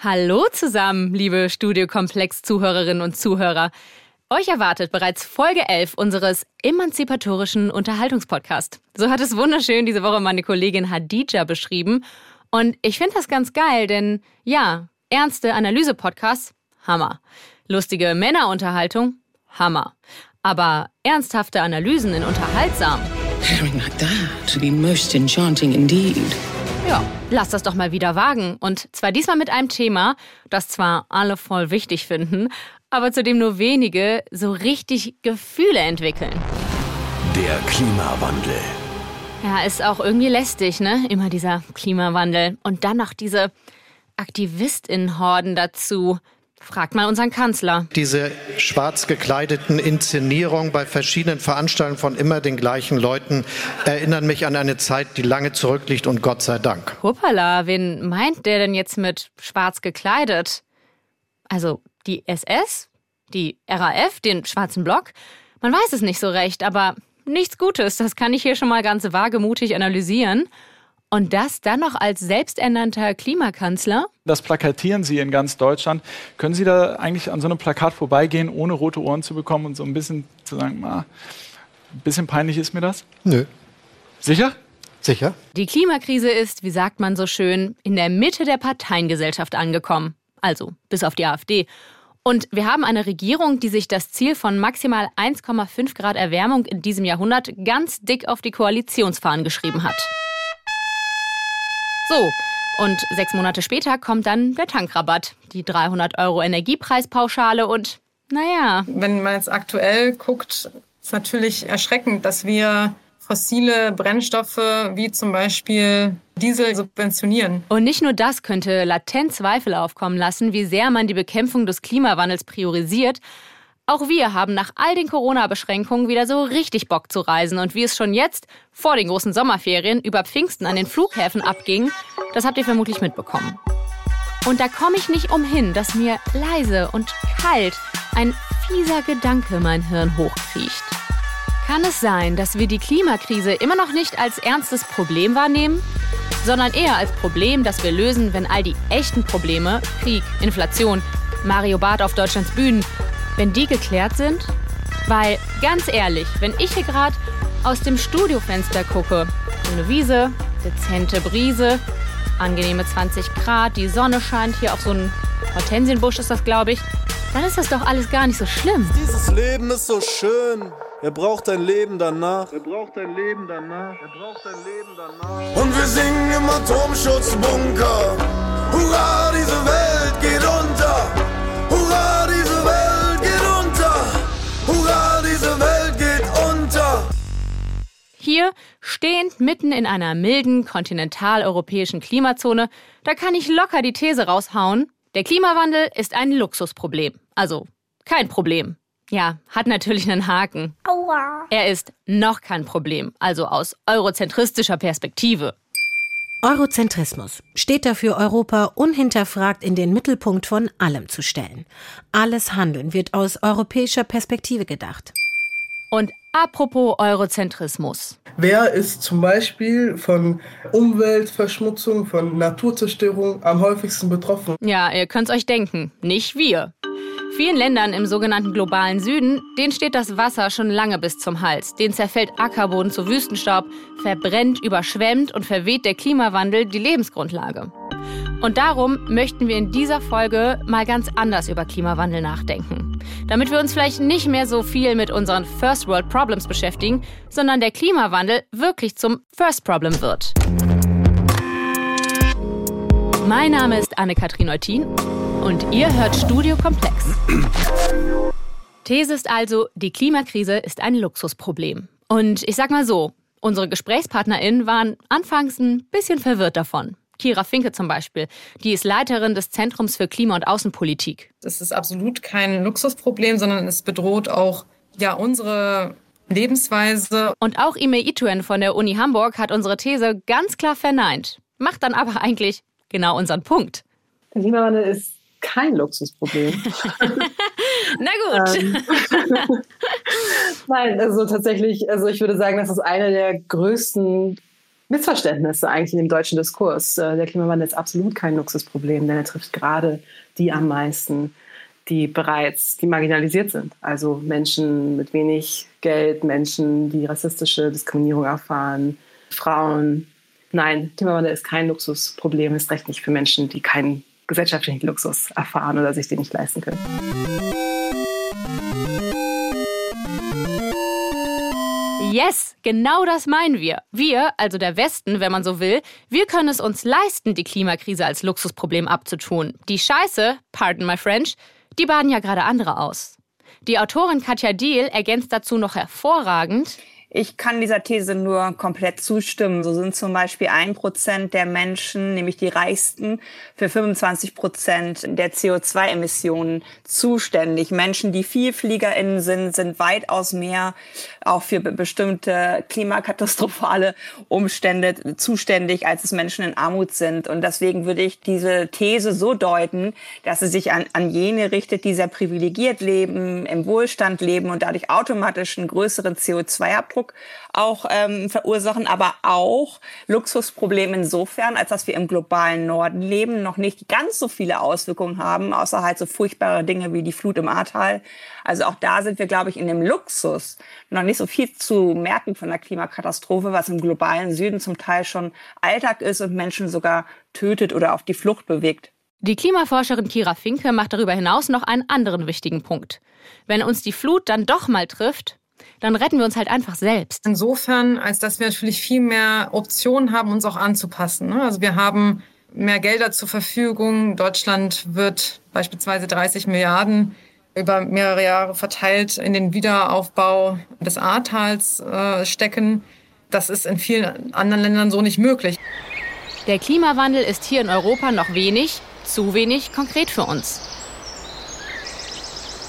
Hallo zusammen, liebe Studiokomplex-Zuhörerinnen und Zuhörer. Euch erwartet bereits Folge 11 unseres emanzipatorischen Unterhaltungspodcasts. So hat es wunderschön diese Woche meine Kollegin Hadija beschrieben. Und ich finde das ganz geil, denn ja, ernste Analyse-Podcasts, Hammer. Lustige Männerunterhaltung, Hammer. Aber ernsthafte Analysen in unterhaltsam. Hearing like that to be most enchanting indeed. Ja, lass das doch mal wieder wagen. Und zwar diesmal mit einem Thema, das zwar alle voll wichtig finden, aber zu dem nur wenige so richtig Gefühle entwickeln. Der Klimawandel. Ja, ist auch irgendwie lästig, ne? Immer dieser Klimawandel. Und dann noch diese AktivistInnen-Horden dazu. Fragt mal unseren Kanzler. Diese schwarz gekleideten Inszenierungen bei verschiedenen Veranstaltungen von immer den gleichen Leuten erinnern mich an eine Zeit, die lange zurückliegt und Gott sei Dank. Hoppala, wen meint der denn jetzt mit schwarz gekleidet? Also die SS? Die RAF? Den schwarzen Block? Man weiß es nicht so recht, aber nichts Gutes. Das kann ich hier schon mal ganz wagemutig analysieren. Und das dann noch als selbsternannter Klimakanzler? Das plakatieren Sie in ganz Deutschland. Können Sie da eigentlich an so einem Plakat vorbeigehen, ohne rote Ohren zu bekommen und so ein bisschen zu sagen, ah, ein bisschen peinlich ist mir das? Nö. Sicher? Sicher? Die Klimakrise ist, wie sagt man so schön, in der Mitte der Parteiengesellschaft angekommen. Also bis auf die AfD. Und wir haben eine Regierung, die sich das Ziel von maximal 1,5 Grad Erwärmung in diesem Jahrhundert ganz dick auf die Koalitionsfahnen geschrieben hat. So, und sechs Monate später kommt dann der Tankrabatt, die 300 Euro Energiepreispauschale und naja. Wenn man jetzt aktuell guckt, ist natürlich erschreckend, dass wir fossile Brennstoffe wie zum Beispiel Diesel subventionieren. Und nicht nur das könnte latent Zweifel aufkommen lassen, wie sehr man die Bekämpfung des Klimawandels priorisiert, auch wir haben nach all den Corona-Beschränkungen wieder so richtig Bock zu reisen und wie es schon jetzt vor den großen Sommerferien über Pfingsten an den Flughäfen abging, das habt ihr vermutlich mitbekommen. Und da komme ich nicht umhin, dass mir leise und kalt ein fieser Gedanke mein Hirn hochkriecht. Kann es sein, dass wir die Klimakrise immer noch nicht als ernstes Problem wahrnehmen, sondern eher als Problem, das wir lösen, wenn all die echten Probleme, Krieg, Inflation, Mario Barth auf Deutschlands Bühnen, wenn die geklärt sind? Weil, ganz ehrlich, wenn ich hier gerade aus dem Studiofenster gucke, eine Wiese, dezente Brise, angenehme 20 Grad, die Sonne scheint hier auf so einen Hortensienbusch ist das, glaube ich, dann ist das doch alles gar nicht so schlimm. Dieses Leben ist so schön. Er braucht ein Leben danach. Er braucht ein Leben danach. Er braucht ein Leben danach. Und wir singen im Atomschutzbunker. Hurra, diese Welt geht unter. Hier, stehend mitten in einer milden kontinentaleuropäischen Klimazone, da kann ich locker die These raushauen, der Klimawandel ist ein Luxusproblem. Also kein Problem. Ja, hat natürlich einen Haken. Aua. Er ist noch kein Problem, also aus eurozentristischer Perspektive. Eurozentrismus steht dafür, Europa unhinterfragt in den Mittelpunkt von allem zu stellen. Alles Handeln wird aus europäischer Perspektive gedacht. Und apropos Eurozentrismus. Wer ist zum Beispiel von Umweltverschmutzung, von Naturzerstörung am häufigsten betroffen? Ja, ihr könnt's euch denken, nicht wir. Vielen Ländern im sogenannten globalen Süden, denen steht das Wasser schon lange bis zum Hals. Den zerfällt Ackerboden zu Wüstenstaub, verbrennt, überschwemmt und verweht der Klimawandel die Lebensgrundlage. Und darum möchten wir in dieser Folge mal ganz anders über Klimawandel nachdenken. Damit wir uns vielleicht nicht mehr so viel mit unseren First World Problems beschäftigen, sondern der Klimawandel wirklich zum First Problem wird. Mein Name ist Anne-Kathrin Eutin und ihr hört Studio Komplex. These ist also, die Klimakrise ist ein Luxusproblem. Und ich sag mal so, unsere GesprächspartnerInnen waren anfangs ein bisschen verwirrt davon. Kira Finke zum Beispiel, die ist Leiterin des Zentrums für Klima- und Außenpolitik. Das ist absolut kein Luxusproblem, sondern es bedroht auch ja, unsere Lebensweise. Und auch Ime Ituen von der Uni Hamburg hat unsere These ganz klar verneint. Macht dann aber eigentlich genau unseren Punkt. Der Klimawandel ist kein Luxusproblem. Na gut. Ähm, Nein, also tatsächlich, also ich würde sagen, das ist eine der größten Missverständnisse eigentlich in dem deutschen Diskurs. Äh, der Klimawandel ist absolut kein Luxusproblem, denn er trifft gerade die am meisten, die bereits die marginalisiert sind. Also Menschen mit wenig Geld, Menschen, die rassistische Diskriminierung erfahren, Frauen. Nein, Klimawandel ist kein Luxusproblem, ist recht nicht für Menschen, die keinen gesellschaftlichen Luxus erfahren oder sich den nicht leisten können. Yes, genau das meinen wir. Wir, also der Westen, wenn man so will, wir können es uns leisten, die Klimakrise als Luxusproblem abzutun. Die Scheiße, pardon my French, die baden ja gerade andere aus. Die Autorin Katja Diel ergänzt dazu noch hervorragend. Ich kann dieser These nur komplett zustimmen. So sind zum Beispiel ein Prozent der Menschen, nämlich die Reichsten, für 25 Prozent der CO2-Emissionen zuständig. Menschen, die VielfliegerInnen sind, sind weitaus mehr auch für bestimmte klimakatastrophale Umstände zuständig, als es Menschen in Armut sind. Und deswegen würde ich diese These so deuten, dass sie sich an, an jene richtet, die sehr privilegiert leben, im Wohlstand leben und dadurch automatisch einen größeren CO2-Abdruck Luftdruck auch ähm, verursachen, aber auch Luxusprobleme insofern, als dass wir im globalen Norden leben, noch nicht ganz so viele Auswirkungen haben, außer halt so furchtbare Dinge wie die Flut im Ahrtal. Also auch da sind wir, glaube ich, in dem Luxus noch nicht so viel zu merken von der Klimakatastrophe, was im globalen Süden zum Teil schon Alltag ist und Menschen sogar tötet oder auf die Flucht bewegt. Die Klimaforscherin Kira Finke macht darüber hinaus noch einen anderen wichtigen Punkt. Wenn uns die Flut dann doch mal trifft, dann retten wir uns halt einfach selbst. Insofern, als dass wir natürlich viel mehr Optionen haben, uns auch anzupassen. Ne? Also wir haben mehr Gelder zur Verfügung. Deutschland wird beispielsweise 30 Milliarden über mehrere Jahre verteilt in den Wiederaufbau des Ahrtals äh, stecken. Das ist in vielen anderen Ländern so nicht möglich. Der Klimawandel ist hier in Europa noch wenig, zu wenig konkret für uns.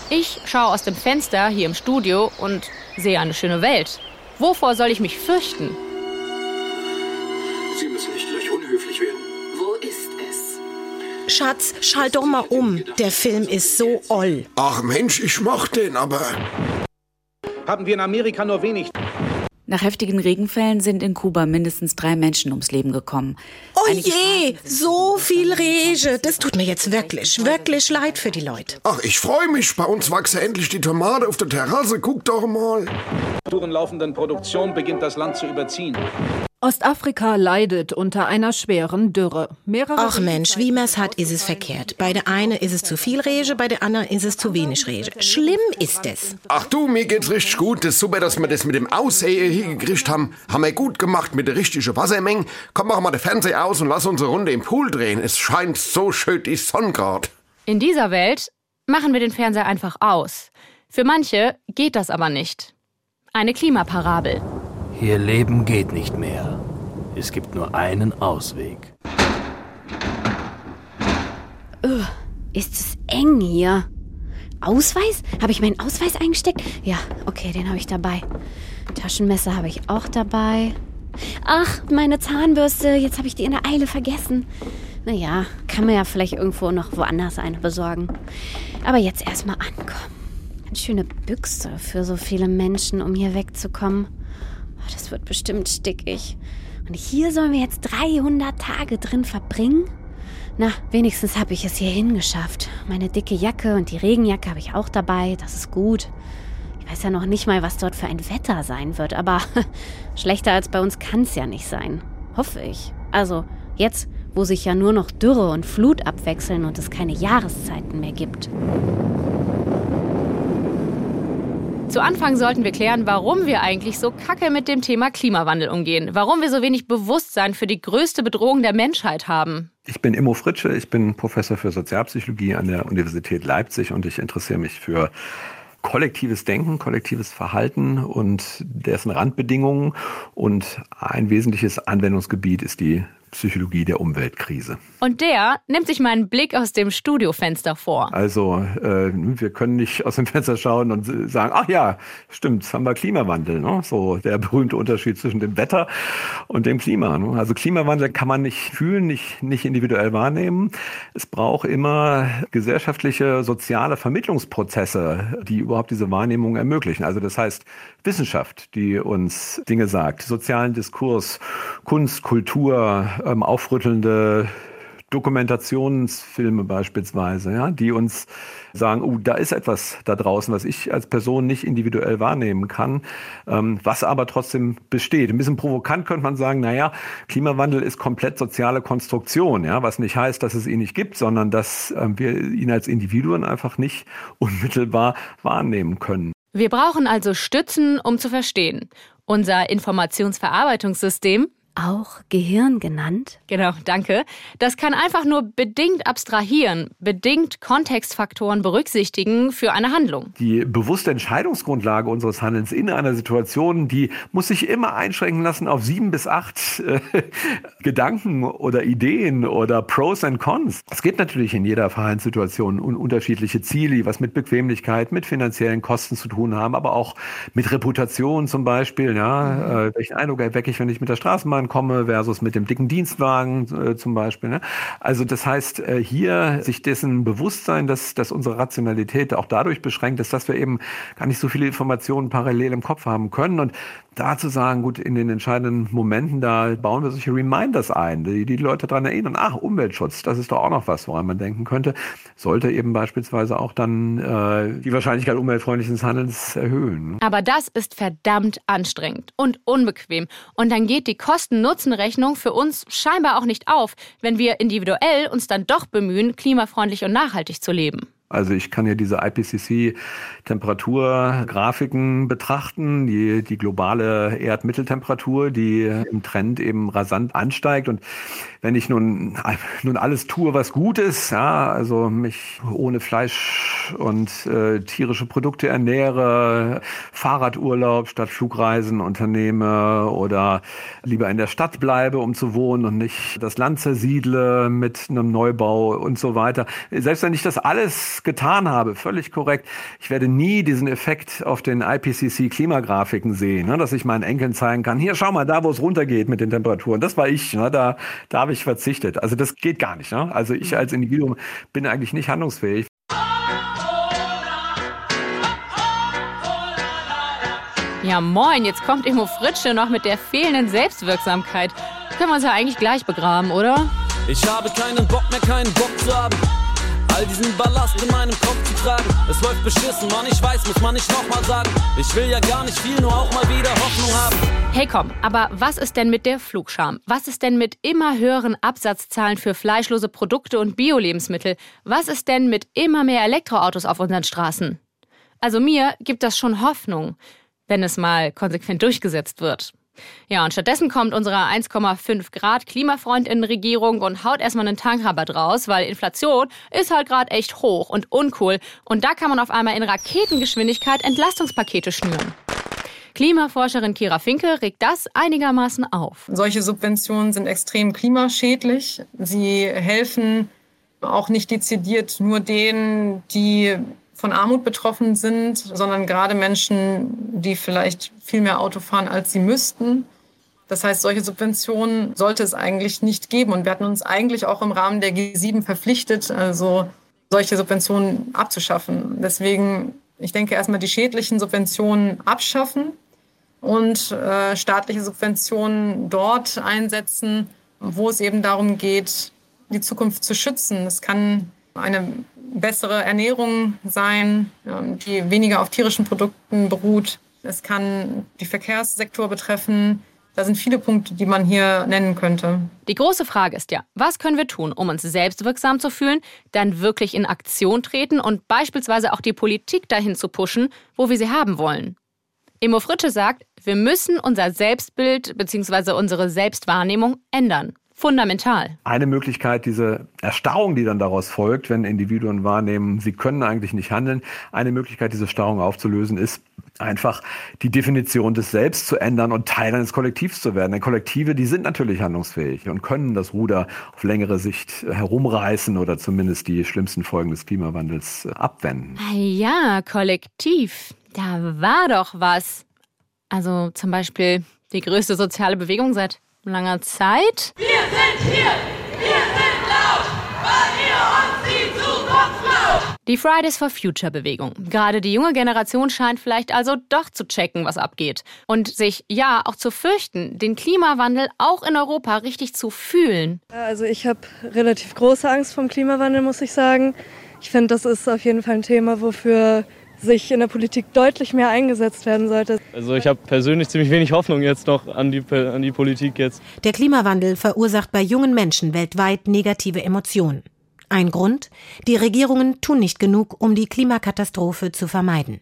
Ich schaue aus dem Fenster hier im Studio und sehe eine schöne Welt. Wovor soll ich mich fürchten? Sie müssen nicht gleich unhöflich werden. Wo ist es? Schatz, schalt doch mal um. Der Film ist so oll. Ach Mensch, ich mach den, aber. Haben wir in Amerika nur wenig. Nach heftigen Regenfällen sind in Kuba mindestens drei Menschen ums Leben gekommen. Oh Einige je, so viel Rege. Das tut mir jetzt wirklich, wirklich leid für die Leute. Ach, ich freue mich. Bei uns wachsen endlich die Tomate auf der Terrasse. Guck doch mal. laufenden Produktion beginnt das Land zu überziehen. Ostafrika leidet unter einer schweren Dürre. Mehrere Ach Mensch, wie man es hat, ist es verkehrt. Bei der einen ist es zu viel Rege, bei der anderen ist es zu wenig Rege. Schlimm ist es. Ach du, mir geht's richtig gut. Das ist super, dass wir das mit dem Aussehen hier gekriegt haben. Haben wir gut gemacht mit der richtigen Wassermenge. Komm, machen wir den Fernseher aus und lass unsere Runde im Pool drehen. Es scheint so schön die Sonne gerade. In dieser Welt machen wir den Fernseher einfach aus. Für manche geht das aber nicht. Eine Klimaparabel. Ihr Leben geht nicht mehr. Es gibt nur einen Ausweg. Uh, ist es eng hier? Ausweis? Habe ich meinen Ausweis eingesteckt? Ja, okay, den habe ich dabei. Taschenmesser habe ich auch dabei. Ach, meine Zahnbürste, jetzt habe ich die in der Eile vergessen. Naja, kann man ja vielleicht irgendwo noch woanders eine besorgen. Aber jetzt erstmal ankommen. Eine schöne Büchse für so viele Menschen, um hier wegzukommen. Oh, das wird bestimmt stickig. Und hier sollen wir jetzt 300 Tage drin verbringen? Na, wenigstens habe ich es hierhin geschafft. Meine dicke Jacke und die Regenjacke habe ich auch dabei. Das ist gut. Ich weiß ja noch nicht mal, was dort für ein Wetter sein wird, aber schlechter als bei uns kann es ja nicht sein. Hoffe ich. Also, jetzt, wo sich ja nur noch Dürre und Flut abwechseln und es keine Jahreszeiten mehr gibt. Zu Anfang sollten wir klären, warum wir eigentlich so kacke mit dem Thema Klimawandel umgehen. Warum wir so wenig Bewusstsein für die größte Bedrohung der Menschheit haben. Ich bin Immo Fritsche, ich bin Professor für Sozialpsychologie an der Universität Leipzig und ich interessiere mich für kollektives Denken, kollektives Verhalten und dessen Randbedingungen. Und ein wesentliches Anwendungsgebiet ist die Psychologie der Umweltkrise. Und der nimmt sich mal einen Blick aus dem Studiofenster vor. Also äh, wir können nicht aus dem Fenster schauen und sagen, ach ja, stimmt, haben wir Klimawandel. Ne? So der berühmte Unterschied zwischen dem Wetter und dem Klima. Ne? Also Klimawandel kann man nicht fühlen, nicht, nicht individuell wahrnehmen. Es braucht immer gesellschaftliche, soziale Vermittlungsprozesse, die überhaupt diese Wahrnehmung ermöglichen. Also das heißt Wissenschaft, die uns Dinge sagt, sozialen Diskurs, Kunst, Kultur, ähm, aufrüttelnde Dokumentationsfilme beispielsweise, ja, die uns sagen, oh, da ist etwas da draußen, was ich als Person nicht individuell wahrnehmen kann, ähm, was aber trotzdem besteht. Ein bisschen provokant könnte man sagen, naja, Klimawandel ist komplett soziale Konstruktion, ja, was nicht heißt, dass es ihn nicht gibt, sondern dass äh, wir ihn als Individuen einfach nicht unmittelbar wahrnehmen können. Wir brauchen also Stützen, um zu verstehen. Unser Informationsverarbeitungssystem auch Gehirn genannt? Genau, danke. Das kann einfach nur bedingt abstrahieren, bedingt Kontextfaktoren berücksichtigen für eine Handlung. Die bewusste Entscheidungsgrundlage unseres Handelns in einer Situation, die muss sich immer einschränken lassen auf sieben bis acht äh, Gedanken oder Ideen oder Pros and Cons. Es gibt natürlich in jeder Verhaltenssituation unterschiedliche Ziele, die was mit Bequemlichkeit, mit finanziellen Kosten zu tun haben, aber auch mit Reputation zum Beispiel. Ja, äh, welchen Eindruck erwecke ich, wenn ich mit der Straßenbahn komme versus mit dem dicken Dienstwagen äh, zum Beispiel. Ne? Also das heißt, äh, hier sich dessen Bewusstsein, dass, dass unsere Rationalität auch dadurch beschränkt ist, dass wir eben gar nicht so viele Informationen parallel im Kopf haben können. Und da zu sagen, gut, in den entscheidenden Momenten, da bauen wir solche Reminders ein, die die Leute daran erinnern, ach, Umweltschutz, das ist doch auch noch was, woran man denken könnte, sollte eben beispielsweise auch dann äh, die Wahrscheinlichkeit umweltfreundlichen Handelns erhöhen. Aber das ist verdammt anstrengend und unbequem. Und dann geht die Kosten-Nutzen-Rechnung für uns scheinbar auch nicht auf, wenn wir individuell uns dann doch bemühen, klimafreundlich und nachhaltig zu leben. Also ich kann ja diese IPCC-Temperaturgrafiken betrachten, die, die globale Erdmitteltemperatur, die im Trend eben rasant ansteigt. Und wenn ich nun, nun alles tue, was gut ist, ja, also mich ohne Fleisch und äh, tierische Produkte ernähre, Fahrradurlaub statt Flugreisen unternehme oder lieber in der Stadt bleibe, um zu wohnen und nicht das Land zersiedle mit einem Neubau und so weiter. Selbst wenn ich das alles getan habe, völlig korrekt. Ich werde nie diesen Effekt auf den IPCC-Klimagrafiken sehen, ne, dass ich meinen Enkeln zeigen kann, hier schau mal, da wo es runtergeht mit den Temperaturen, das war ich, ne, da, da habe ich verzichtet. Also das geht gar nicht. Ne? Also ich als Individuum bin eigentlich nicht handlungsfähig. Ja moin, jetzt kommt Emo Fritsche noch mit der fehlenden Selbstwirksamkeit. Können wir uns ja eigentlich gleich begraben, oder? Ich habe keinen Bock mehr, keinen Bock zu haben. All diesen Ballast in meinem Kopf zu tragen. Es läuft beschissen, man, ich weiß, muss man nicht nochmal sagen. Ich will ja gar nicht viel, nur auch mal wieder Hoffnung haben. Hey komm, aber was ist denn mit der Flugscham? Was ist denn mit immer höheren Absatzzahlen für fleischlose Produkte und Bio-Lebensmittel? Was ist denn mit immer mehr Elektroautos auf unseren Straßen? Also mir gibt das schon Hoffnung, wenn es mal konsequent durchgesetzt wird. Ja, und stattdessen kommt unsere 1,5 Grad Klimafreundinnenregierung und haut erstmal einen Tankrabatt raus, weil Inflation ist halt gerade echt hoch und uncool. Und da kann man auf einmal in Raketengeschwindigkeit Entlastungspakete schnüren. Klimaforscherin Kira Finke regt das einigermaßen auf. Solche Subventionen sind extrem klimaschädlich. Sie helfen auch nicht dezidiert nur denen, die von Armut betroffen sind, sondern gerade Menschen, die vielleicht viel mehr Auto fahren, als sie müssten. Das heißt, solche Subventionen sollte es eigentlich nicht geben. Und wir hatten uns eigentlich auch im Rahmen der G7 verpflichtet, also solche Subventionen abzuschaffen. Deswegen, ich denke, erstmal die schädlichen Subventionen abschaffen und äh, staatliche Subventionen dort einsetzen, wo es eben darum geht, die Zukunft zu schützen. Es kann eine bessere Ernährung sein, ähm, die weniger auf tierischen Produkten beruht. Es kann die Verkehrssektor betreffen. Da sind viele Punkte, die man hier nennen könnte. Die große Frage ist ja, was können wir tun, um uns selbstwirksam zu fühlen, dann wirklich in Aktion treten und beispielsweise auch die Politik dahin zu pushen, wo wir sie haben wollen? Emo Fritsche sagt, wir müssen unser Selbstbild bzw. unsere Selbstwahrnehmung ändern fundamental. Eine Möglichkeit, diese Erstarrung, die dann daraus folgt, wenn Individuen wahrnehmen, sie können eigentlich nicht handeln, eine Möglichkeit, diese Starrung aufzulösen, ist, einfach die Definition des Selbst zu ändern und Teil eines Kollektivs zu werden. Denn Kollektive, die sind natürlich handlungsfähig und können das Ruder auf längere Sicht herumreißen oder zumindest die schlimmsten Folgen des Klimawandels abwenden. Ah ja, Kollektiv. Da war doch was. Also zum Beispiel die größte soziale Bewegung seit langer Zeit. Wir sind hier! Wir sind laut! Weil ihr uns die Zukunft klaut! Die Fridays for Future Bewegung. Gerade die junge Generation scheint vielleicht also doch zu checken, was abgeht. Und sich, ja, auch zu fürchten, den Klimawandel auch in Europa richtig zu fühlen. Also ich habe relativ große Angst vom Klimawandel, muss ich sagen. Ich finde, das ist auf jeden Fall ein Thema, wofür sich in der Politik deutlich mehr eingesetzt werden sollte. Also ich habe persönlich ziemlich wenig Hoffnung jetzt noch an die, an die Politik jetzt. Der Klimawandel verursacht bei jungen Menschen weltweit negative Emotionen. Ein Grund? Die Regierungen tun nicht genug, um die Klimakatastrophe zu vermeiden.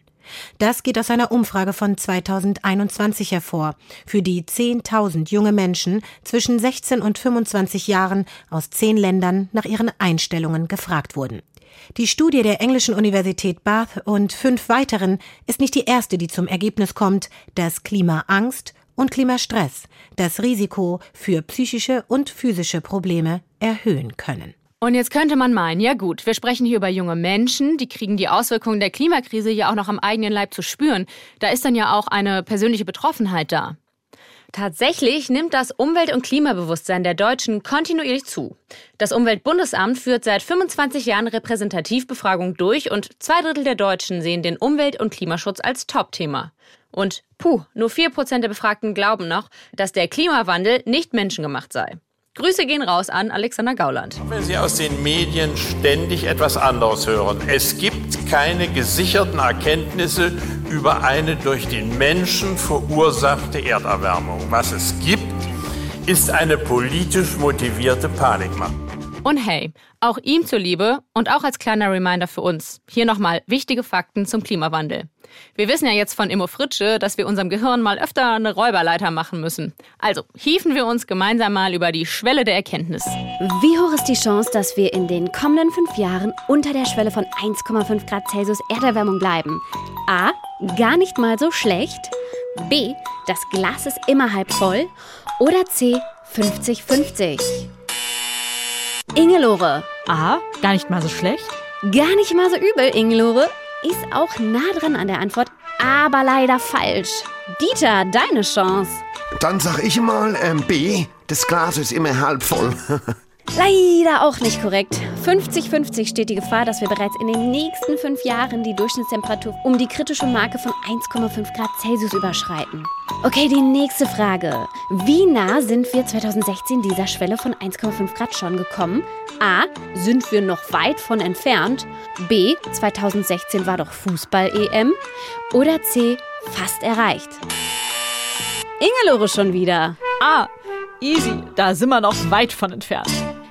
Das geht aus einer Umfrage von 2021 hervor, für die 10.000 junge Menschen zwischen 16 und 25 Jahren aus zehn Ländern nach ihren Einstellungen gefragt wurden. Die Studie der englischen Universität Bath und fünf weiteren ist nicht die erste, die zum Ergebnis kommt, dass Klimaangst und Klimastress das Risiko für psychische und physische Probleme erhöhen können. Und jetzt könnte man meinen, ja gut, wir sprechen hier über junge Menschen, die kriegen die Auswirkungen der Klimakrise ja auch noch am eigenen Leib zu spüren. Da ist dann ja auch eine persönliche Betroffenheit da. Tatsächlich nimmt das Umwelt- und Klimabewusstsein der Deutschen kontinuierlich zu. Das Umweltbundesamt führt seit 25 Jahren Repräsentativbefragung durch und zwei Drittel der Deutschen sehen den Umwelt- und Klimaschutz als Top-Thema. Und puh, nur 4% der Befragten glauben noch, dass der Klimawandel nicht menschengemacht sei. Grüße gehen raus an Alexander Gauland. Wenn Sie aus den Medien ständig etwas anderes hören. Es gibt keine gesicherten Erkenntnisse über eine durch den Menschen verursachte Erderwärmung. Was es gibt, ist eine politisch motivierte Panikmache. Und hey, auch ihm zuliebe und auch als kleiner Reminder für uns, hier nochmal wichtige Fakten zum Klimawandel. Wir wissen ja jetzt von Immo Fritsche, dass wir unserem Gehirn mal öfter eine Räuberleiter machen müssen. Also hieven wir uns gemeinsam mal über die Schwelle der Erkenntnis. Wie hoch ist die Chance, dass wir in den kommenden fünf Jahren unter der Schwelle von 1,5 Grad Celsius Erderwärmung bleiben? A. Gar nicht mal so schlecht. B. Das Glas ist immer halb voll. Oder C. 50-50. Ingelore. A. Gar nicht mal so schlecht. Gar nicht mal so übel, Ingelore. Ist auch nah dran an der Antwort, aber leider falsch. Dieter, deine Chance. Dann sag ich mal ähm, B. Das Glas ist immer halb voll. Leider auch nicht korrekt. 50-50 steht die Gefahr, dass wir bereits in den nächsten fünf Jahren die Durchschnittstemperatur um die kritische Marke von 1,5 Grad Celsius überschreiten. Okay, die nächste Frage. Wie nah sind wir 2016 dieser Schwelle von 1,5 Grad schon gekommen? A. Sind wir noch weit von entfernt? B. 2016 war doch Fußball-EM? Oder C. Fast erreicht? Ingelore schon wieder. A. Easy, da sind wir noch weit von entfernt.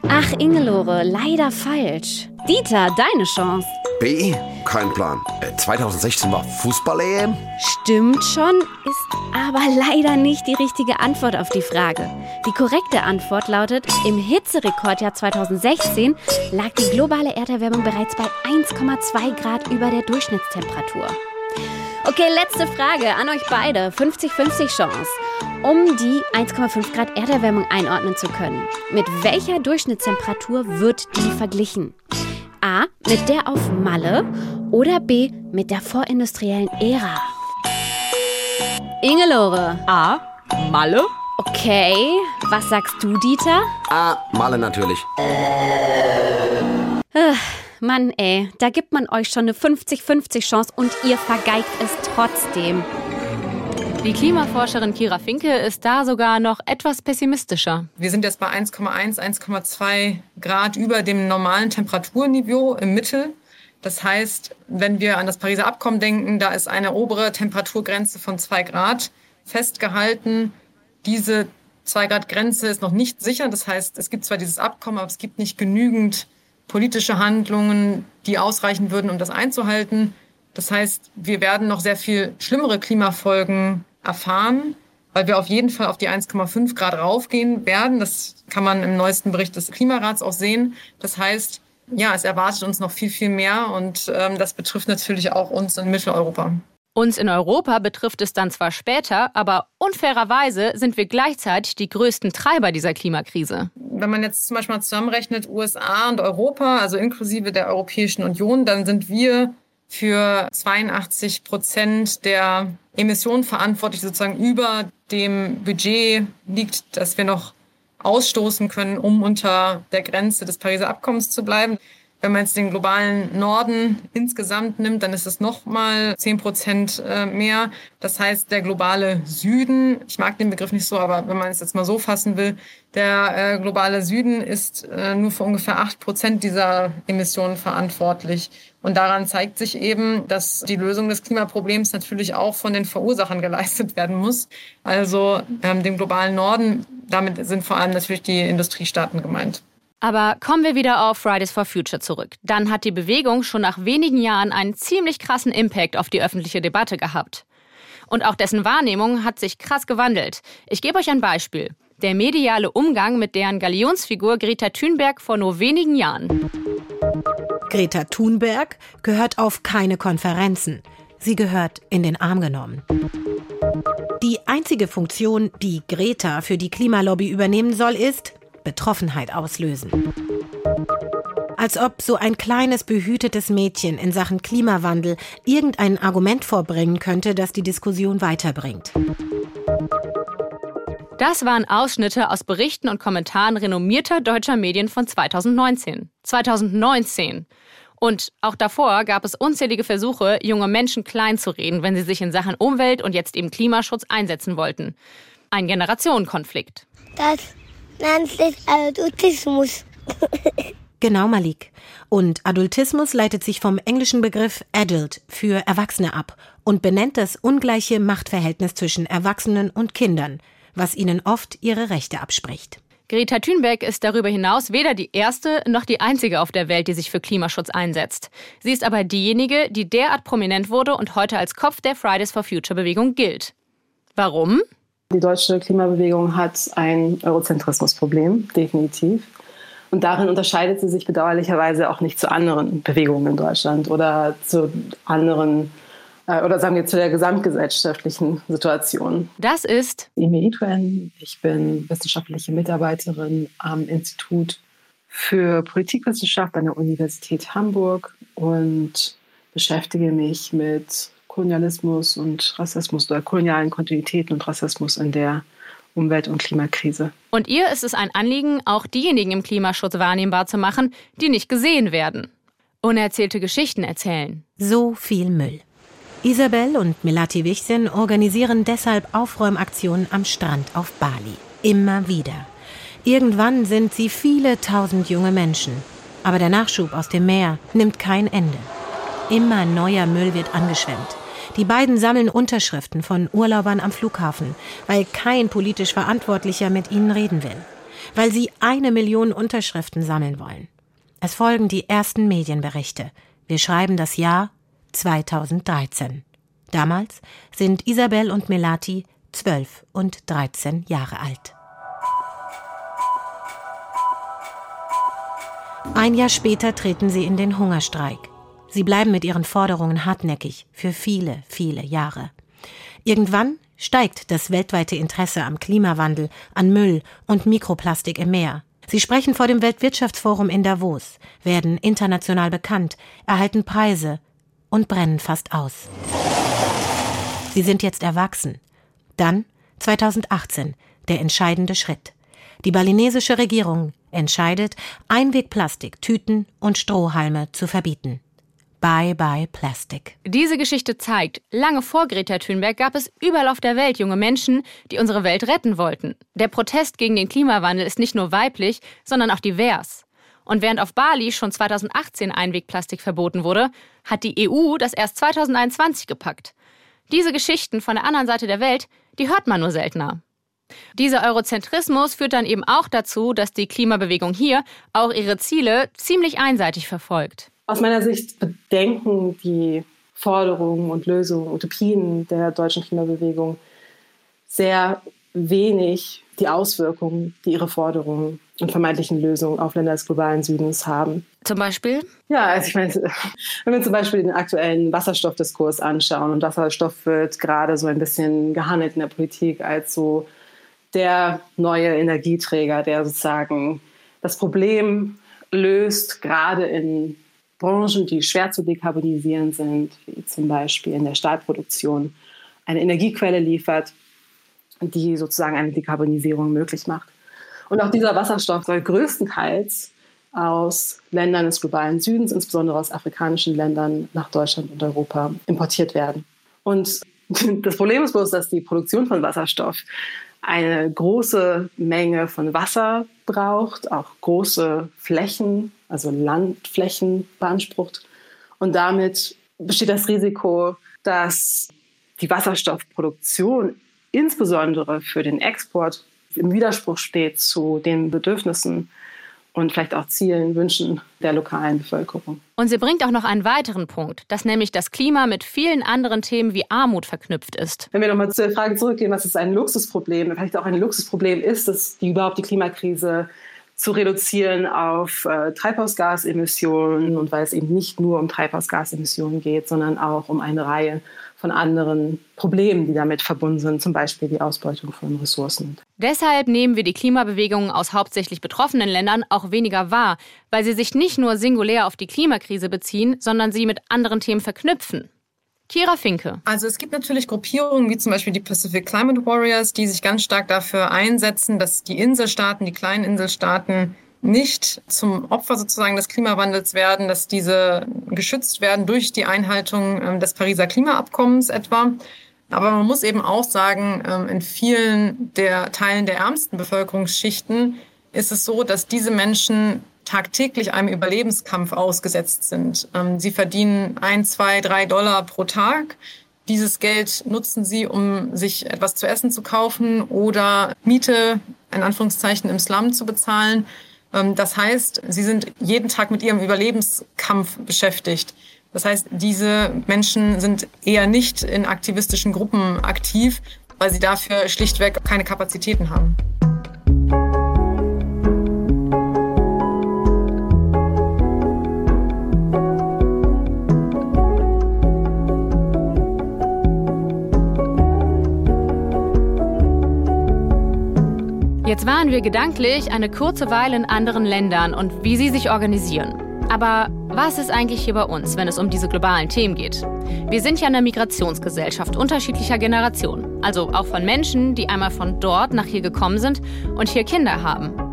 Ach, Ingelore, leider falsch. Dieter, deine Chance. B. Kein Plan. Äh, 2016 war Fußball-EM? Stimmt schon, ist aber leider nicht die richtige Antwort auf die Frage. Die korrekte Antwort lautet, im Hitzerekordjahr 2016 lag die globale Erderwärmung bereits bei 1,2 Grad über der Durchschnittstemperatur. Okay, letzte Frage an euch beide. 50-50 Chance. Um die 1,5 Grad Erderwärmung einordnen zu können, mit welcher Durchschnittstemperatur wird die verglichen? A. Mit der auf Malle oder B. Mit der vorindustriellen Ära? Ingelore. A. Malle. Okay. Was sagst du, Dieter? A. Malle natürlich. Äh, Mann, ey, da gibt man euch schon eine 50-50 Chance und ihr vergeigt es trotzdem. Die Klimaforscherin Kira Finke ist da sogar noch etwas pessimistischer. Wir sind jetzt bei 1,1, 1,2 Grad über dem normalen Temperaturniveau im Mittel. Das heißt, wenn wir an das Pariser Abkommen denken, da ist eine obere Temperaturgrenze von 2 Grad festgehalten. Diese 2 Grad Grenze ist noch nicht sicher. Das heißt, es gibt zwar dieses Abkommen, aber es gibt nicht genügend politische Handlungen, die ausreichen würden, um das einzuhalten. Das heißt, wir werden noch sehr viel schlimmere Klimafolgen erfahren, weil wir auf jeden Fall auf die 1,5 Grad raufgehen werden. Das kann man im neuesten Bericht des Klimarats auch sehen. Das heißt, ja, es erwartet uns noch viel, viel mehr und ähm, das betrifft natürlich auch uns in Mitteleuropa. Uns in Europa betrifft es dann zwar später, aber unfairerweise sind wir gleichzeitig die größten Treiber dieser Klimakrise. Wenn man jetzt zum Beispiel mal zusammenrechnet, USA und Europa, also inklusive der Europäischen Union, dann sind wir für 82 Prozent der Emissionen verantwortlich, sozusagen über dem Budget liegt, dass wir noch ausstoßen können, um unter der Grenze des Pariser Abkommens zu bleiben. Wenn man jetzt den globalen Norden insgesamt nimmt, dann ist es nochmal 10 Prozent äh, mehr. Das heißt, der globale Süden, ich mag den Begriff nicht so, aber wenn man es jetzt mal so fassen will, der äh, globale Süden ist äh, nur für ungefähr 8 Prozent dieser Emissionen verantwortlich. Und daran zeigt sich eben, dass die Lösung des Klimaproblems natürlich auch von den Verursachern geleistet werden muss. Also ähm, dem globalen Norden, damit sind vor allem natürlich die Industriestaaten gemeint. Aber kommen wir wieder auf Fridays for Future zurück. Dann hat die Bewegung schon nach wenigen Jahren einen ziemlich krassen Impact auf die öffentliche Debatte gehabt. Und auch dessen Wahrnehmung hat sich krass gewandelt. Ich gebe euch ein Beispiel. Der mediale Umgang mit deren Galionsfigur Greta Thunberg vor nur wenigen Jahren. Greta Thunberg gehört auf keine Konferenzen. Sie gehört in den Arm genommen. Die einzige Funktion, die Greta für die Klimalobby übernehmen soll, ist Betroffenheit auslösen. Als ob so ein kleines behütetes Mädchen in Sachen Klimawandel irgendein Argument vorbringen könnte, das die Diskussion weiterbringt. Das waren Ausschnitte aus Berichten und Kommentaren renommierter deutscher Medien von 2019. 2019. Und auch davor gab es unzählige Versuche, junge Menschen klein zu reden, wenn sie sich in Sachen Umwelt und jetzt eben Klimaschutz einsetzen wollten. Ein Generationenkonflikt. Das Adultismus. genau, Malik. Und Adultismus leitet sich vom englischen Begriff adult für Erwachsene ab und benennt das ungleiche Machtverhältnis zwischen Erwachsenen und Kindern, was ihnen oft ihre Rechte abspricht. Greta Thunberg ist darüber hinaus weder die erste noch die einzige auf der Welt, die sich für Klimaschutz einsetzt. Sie ist aber diejenige, die derart prominent wurde und heute als Kopf der Fridays for Future Bewegung gilt. Warum? Die deutsche Klimabewegung hat ein Eurozentrismusproblem, definitiv. Und darin unterscheidet sie sich bedauerlicherweise auch nicht zu anderen Bewegungen in Deutschland oder zu anderen äh, oder sagen wir zu der gesamtgesellschaftlichen Situation. Das ist Emi Itwen. Ich bin wissenschaftliche Mitarbeiterin am Institut für Politikwissenschaft an der Universität Hamburg und beschäftige mich mit Kolonialismus und Rassismus oder kolonialen Kontinuitäten und Rassismus in der Umwelt- und Klimakrise. Und ihr ist es ein Anliegen, auch diejenigen im Klimaschutz wahrnehmbar zu machen, die nicht gesehen werden. Unerzählte Geschichten erzählen. So viel Müll. Isabel und Melati Wichsen organisieren deshalb Aufräumaktionen am Strand auf Bali. Immer wieder. Irgendwann sind sie viele tausend junge Menschen. Aber der Nachschub aus dem Meer nimmt kein Ende. Immer neuer Müll wird angeschwemmt. Die beiden sammeln Unterschriften von Urlaubern am Flughafen, weil kein politisch Verantwortlicher mit ihnen reden will. Weil sie eine Million Unterschriften sammeln wollen. Es folgen die ersten Medienberichte. Wir schreiben das Jahr 2013. Damals sind Isabel und Melati zwölf und dreizehn Jahre alt. Ein Jahr später treten sie in den Hungerstreik. Sie bleiben mit ihren Forderungen hartnäckig für viele, viele Jahre. Irgendwann steigt das weltweite Interesse am Klimawandel, an Müll und Mikroplastik im Meer. Sie sprechen vor dem Weltwirtschaftsforum in Davos, werden international bekannt, erhalten Preise und brennen fast aus. Sie sind jetzt erwachsen. Dann, 2018, der entscheidende Schritt. Die balinesische Regierung entscheidet, Einwegplastik, Tüten und Strohhalme zu verbieten. Bye bye Plastic. Diese Geschichte zeigt, lange vor Greta Thunberg gab es überall auf der Welt junge Menschen, die unsere Welt retten wollten. Der Protest gegen den Klimawandel ist nicht nur weiblich, sondern auch divers. Und während auf Bali schon 2018 Einwegplastik verboten wurde, hat die EU das erst 2021 gepackt. Diese Geschichten von der anderen Seite der Welt, die hört man nur seltener. Dieser Eurozentrismus führt dann eben auch dazu, dass die Klimabewegung hier auch ihre Ziele ziemlich einseitig verfolgt. Aus meiner Sicht bedenken die Forderungen und Lösungen, Utopien der deutschen Klimabewegung sehr wenig die Auswirkungen, die ihre Forderungen und vermeintlichen Lösungen auf Länder des globalen Südens haben. Zum Beispiel? Ja, also ich meine, wenn wir zum Beispiel den aktuellen Wasserstoffdiskurs anschauen und Wasserstoff wird gerade so ein bisschen gehandelt in der Politik als so der neue Energieträger, der sozusagen das Problem löst, gerade in Branchen, die schwer zu dekarbonisieren sind, wie zum Beispiel in der Stahlproduktion, eine Energiequelle liefert, die sozusagen eine Dekarbonisierung möglich macht. Und auch dieser Wasserstoff soll größtenteils aus Ländern des globalen Südens, insbesondere aus afrikanischen Ländern, nach Deutschland und Europa importiert werden. Und das Problem ist bloß, dass die Produktion von Wasserstoff eine große Menge von Wasser braucht, auch große Flächen, also Landflächen beansprucht. Und damit besteht das Risiko, dass die Wasserstoffproduktion insbesondere für den Export im Widerspruch steht zu den Bedürfnissen und vielleicht auch Zielen, Wünschen der lokalen Bevölkerung. Und sie bringt auch noch einen weiteren Punkt, dass nämlich das Klima mit vielen anderen Themen wie Armut verknüpft ist. Wenn wir nochmal zur Frage zurückgehen, was ist ein Luxusproblem? Vielleicht auch ein Luxusproblem ist, dass die überhaupt die Klimakrise zu reduzieren auf äh, Treibhausgasemissionen und weil es eben nicht nur um Treibhausgasemissionen geht, sondern auch um eine Reihe von anderen Problemen, die damit verbunden sind, zum Beispiel die Ausbeutung von Ressourcen. Deshalb nehmen wir die Klimabewegungen aus hauptsächlich betroffenen Ländern auch weniger wahr, weil sie sich nicht nur singulär auf die Klimakrise beziehen, sondern sie mit anderen Themen verknüpfen. Kira Finke. Also es gibt natürlich Gruppierungen wie zum Beispiel die Pacific Climate Warriors, die sich ganz stark dafür einsetzen, dass die Inselstaaten, die kleinen Inselstaaten nicht zum Opfer sozusagen des Klimawandels werden, dass diese geschützt werden durch die Einhaltung ähm, des Pariser Klimaabkommens etwa. Aber man muss eben auch sagen, ähm, in vielen der Teilen der ärmsten Bevölkerungsschichten ist es so, dass diese Menschen tagtäglich einem Überlebenskampf ausgesetzt sind. Ähm, sie verdienen ein, zwei, drei Dollar pro Tag. Dieses Geld nutzen sie, um sich etwas zu essen zu kaufen oder Miete, in Anführungszeichen, im Slum zu bezahlen. Ähm, das heißt, sie sind jeden Tag mit ihrem Überlebenskampf beschäftigt. Das heißt, diese Menschen sind eher nicht in aktivistischen Gruppen aktiv, weil sie dafür schlichtweg keine Kapazitäten haben. Jetzt waren wir gedanklich eine kurze Weile in anderen Ländern und wie sie sich organisieren. Aber was ist eigentlich hier bei uns, wenn es um diese globalen Themen geht? Wir sind ja eine Migrationsgesellschaft unterschiedlicher Generationen, also auch von Menschen, die einmal von dort nach hier gekommen sind und hier Kinder haben.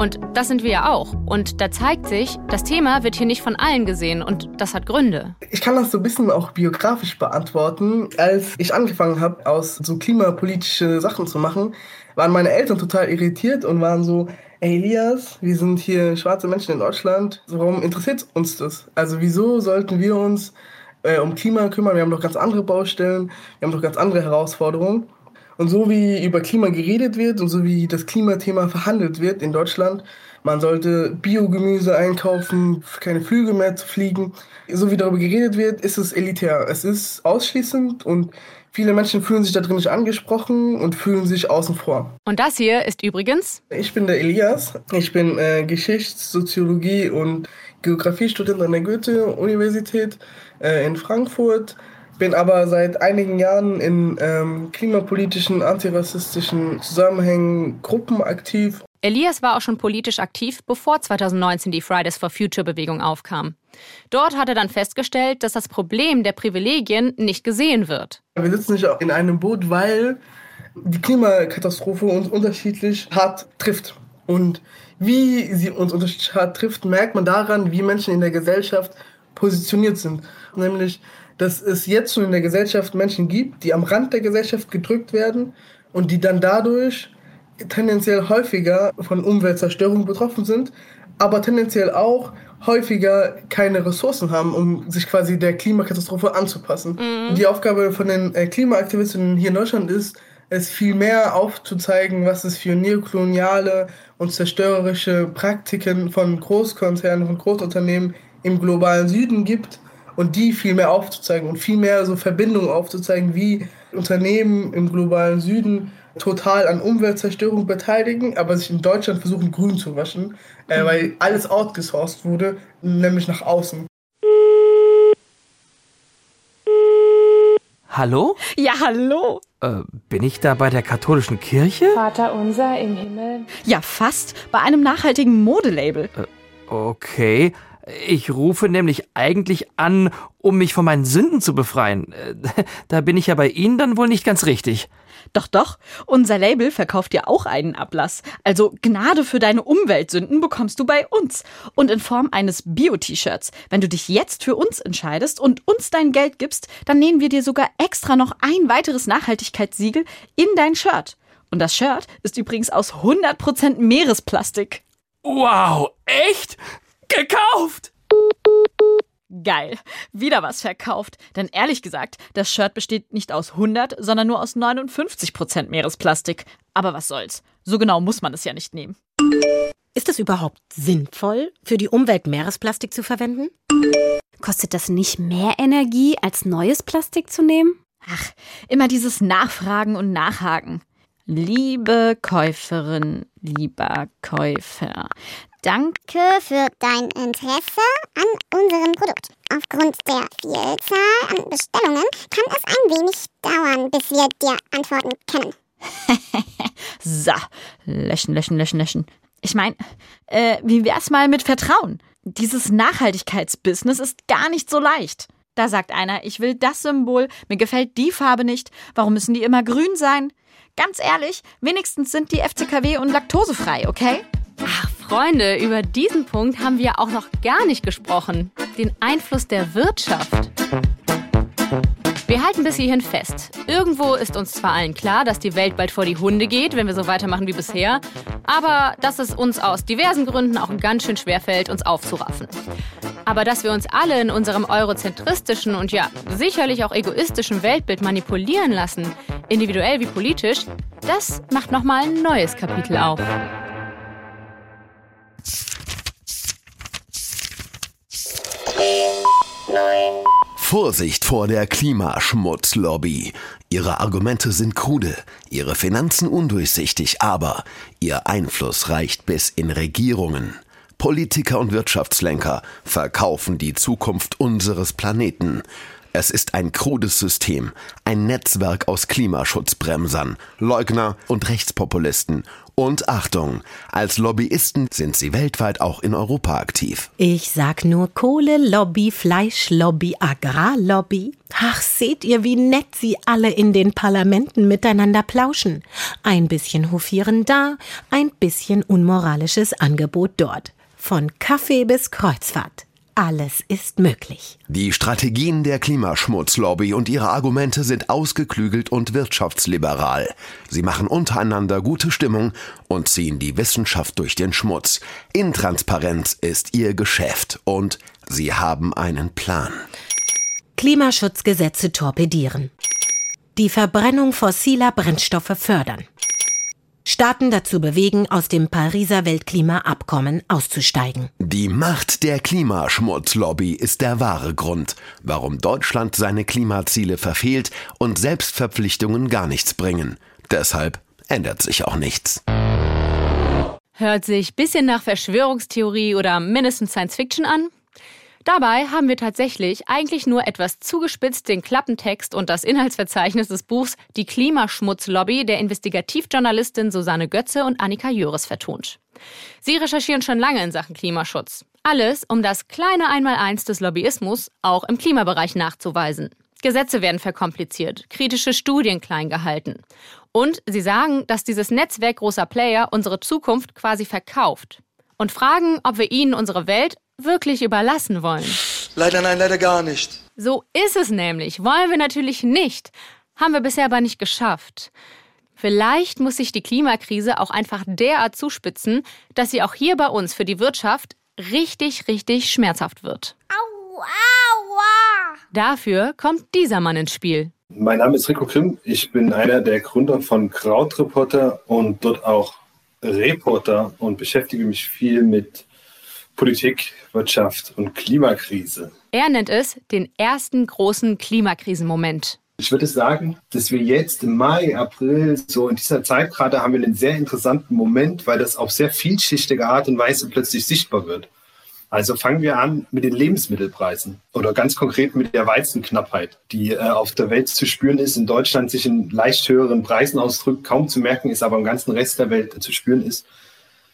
Und das sind wir ja auch. Und da zeigt sich, das Thema wird hier nicht von allen gesehen und das hat Gründe. Ich kann das so ein bisschen auch biografisch beantworten. Als ich angefangen habe, aus so klimapolitische Sachen zu machen, waren meine Eltern total irritiert und waren so, ey Elias, wir sind hier schwarze Menschen in Deutschland, warum interessiert uns das? Also wieso sollten wir uns äh, um Klima kümmern? Wir haben doch ganz andere Baustellen, wir haben doch ganz andere Herausforderungen. Und so wie über Klima geredet wird und so wie das Klimathema verhandelt wird in Deutschland, man sollte Biogemüse einkaufen, keine Flüge mehr zu fliegen, so wie darüber geredet wird, ist es elitär. Es ist ausschließend und Viele Menschen fühlen sich da drin nicht angesprochen und fühlen sich außen vor. Und das hier ist übrigens? Ich bin der Elias. Ich bin äh, Geschichts-, Soziologie- und Geografiestudent an der Goethe-Universität äh, in Frankfurt. Bin aber seit einigen Jahren in ähm, klimapolitischen, antirassistischen Zusammenhängen, Gruppen aktiv Elias war auch schon politisch aktiv, bevor 2019 die Fridays for Future Bewegung aufkam. Dort hat er dann festgestellt, dass das Problem der Privilegien nicht gesehen wird. Wir sitzen nicht in einem Boot, weil die Klimakatastrophe uns unterschiedlich hart trifft. Und wie sie uns unterschiedlich hart trifft, merkt man daran, wie Menschen in der Gesellschaft positioniert sind. Nämlich, dass es jetzt schon in der Gesellschaft Menschen gibt, die am Rand der Gesellschaft gedrückt werden und die dann dadurch tendenziell häufiger von Umweltzerstörung betroffen sind, aber tendenziell auch häufiger keine Ressourcen haben, um sich quasi der Klimakatastrophe anzupassen. Mhm. Die Aufgabe von den äh, Klimaaktivisten hier in Deutschland ist, es viel mehr aufzuzeigen, was es für neokoloniale und zerstörerische Praktiken von Großkonzernen, von Großunternehmen im globalen Süden gibt und die viel mehr aufzuzeigen und viel mehr so Verbindungen aufzuzeigen, wie Unternehmen im globalen Süden total an Umweltzerstörung beteiligen, aber sich in Deutschland versuchen, grün zu waschen, äh, weil alles outgesourced wurde, nämlich nach außen. Hallo? Ja, hallo. Äh, bin ich da bei der katholischen Kirche? Vater unser im Himmel. Ja, fast. Bei einem nachhaltigen Modelabel. Äh, okay. Ich rufe nämlich eigentlich an, um mich von meinen Sünden zu befreien. Da bin ich ja bei Ihnen dann wohl nicht ganz richtig. Doch, doch, unser Label verkauft dir auch einen Ablass. Also Gnade für deine Umweltsünden bekommst du bei uns. Und in Form eines Bio-T-Shirts. Wenn du dich jetzt für uns entscheidest und uns dein Geld gibst, dann nähen wir dir sogar extra noch ein weiteres Nachhaltigkeitssiegel in dein Shirt. Und das Shirt ist übrigens aus 100% Meeresplastik. Wow, echt? Gekauft! Geil. Wieder was verkauft. Denn ehrlich gesagt, das Shirt besteht nicht aus 100, sondern nur aus 59 Prozent Meeresplastik. Aber was soll's. So genau muss man es ja nicht nehmen. Ist es überhaupt sinnvoll, für die Umwelt Meeresplastik zu verwenden? Kostet das nicht mehr Energie, als neues Plastik zu nehmen? Ach, immer dieses Nachfragen und Nachhaken. Liebe Käuferin, lieber Käufer, Danke für dein Interesse an unserem Produkt. Aufgrund der Vielzahl an Bestellungen kann es ein wenig dauern, bis wir dir antworten können. so, löschen, löschen, löschen, löschen. Ich meine, äh, wie wär's mal mit Vertrauen? Dieses Nachhaltigkeitsbusiness ist gar nicht so leicht. Da sagt einer, ich will das Symbol, mir gefällt die Farbe nicht, warum müssen die immer grün sein? Ganz ehrlich, wenigstens sind die FCKW und laktosefrei, okay? Ach, Freunde, über diesen Punkt haben wir auch noch gar nicht gesprochen. Den Einfluss der Wirtschaft. Wir halten bis hierhin fest. Irgendwo ist uns zwar allen klar, dass die Welt bald vor die Hunde geht, wenn wir so weitermachen wie bisher, aber dass es uns aus diversen Gründen auch ganz schön schwer fällt, uns aufzuraffen. Aber dass wir uns alle in unserem eurozentristischen und ja sicherlich auch egoistischen Weltbild manipulieren lassen, individuell wie politisch, das macht nochmal ein neues Kapitel auf. Vorsicht vor der Klimaschmutzlobby. Ihre Argumente sind krude, ihre Finanzen undurchsichtig, aber ihr Einfluss reicht bis in Regierungen. Politiker und Wirtschaftslenker verkaufen die Zukunft unseres Planeten. Es ist ein krudes System, ein Netzwerk aus Klimaschutzbremsern, Leugner und Rechtspopulisten. Und Achtung, als Lobbyisten sind sie weltweit auch in Europa aktiv. Ich sag nur Kohle-Lobby, Fleischlobby, Agrarlobby. Ach, seht ihr, wie nett sie alle in den Parlamenten miteinander plauschen. Ein bisschen hofieren da, ein bisschen unmoralisches Angebot dort. Von Kaffee bis Kreuzfahrt. Alles ist möglich. Die Strategien der Klimaschmutzlobby und ihre Argumente sind ausgeklügelt und wirtschaftsliberal. Sie machen untereinander gute Stimmung und ziehen die Wissenschaft durch den Schmutz. Intransparenz ist ihr Geschäft und sie haben einen Plan. Klimaschutzgesetze torpedieren. Die Verbrennung fossiler Brennstoffe fördern. Staaten dazu bewegen, aus dem Pariser Weltklimaabkommen auszusteigen. Die Macht der Klimaschmutzlobby ist der wahre Grund, warum Deutschland seine Klimaziele verfehlt und Selbstverpflichtungen gar nichts bringen. Deshalb ändert sich auch nichts. Hört sich bisschen nach Verschwörungstheorie oder mindestens Science Fiction an? Dabei haben wir tatsächlich eigentlich nur etwas zugespitzt den Klappentext und das Inhaltsverzeichnis des Buchs Die Klimaschmutzlobby der Investigativjournalistin Susanne Götze und Annika Jöres vertont. Sie recherchieren schon lange in Sachen Klimaschutz. Alles, um das kleine Einmaleins des Lobbyismus auch im Klimabereich nachzuweisen. Gesetze werden verkompliziert, kritische Studien klein gehalten. Und sie sagen, dass dieses Netzwerk großer Player unsere Zukunft quasi verkauft. Und fragen, ob wir ihnen unsere Welt wirklich überlassen wollen. Leider nein, leider gar nicht. So ist es nämlich. Wollen wir natürlich nicht. Haben wir bisher aber nicht geschafft. Vielleicht muss sich die Klimakrise auch einfach derart zuspitzen, dass sie auch hier bei uns für die Wirtschaft richtig, richtig schmerzhaft wird. Au, aua. Dafür kommt dieser Mann ins Spiel. Mein Name ist Rico Krim. Ich bin einer der Gründer von Krautreporter und dort auch Reporter und beschäftige mich viel mit Politik, Wirtschaft und Klimakrise. Er nennt es den ersten großen Klimakrisenmoment. Ich würde sagen, dass wir jetzt im Mai, April, so in dieser Zeit gerade haben wir einen sehr interessanten Moment, weil das auf sehr vielschichtige Art und Weise plötzlich sichtbar wird. Also fangen wir an mit den Lebensmittelpreisen oder ganz konkret mit der Weizenknappheit, die äh, auf der Welt zu spüren ist, in Deutschland sich in leicht höheren Preisen ausdrückt, kaum zu merken ist, aber im ganzen Rest der Welt zu spüren ist.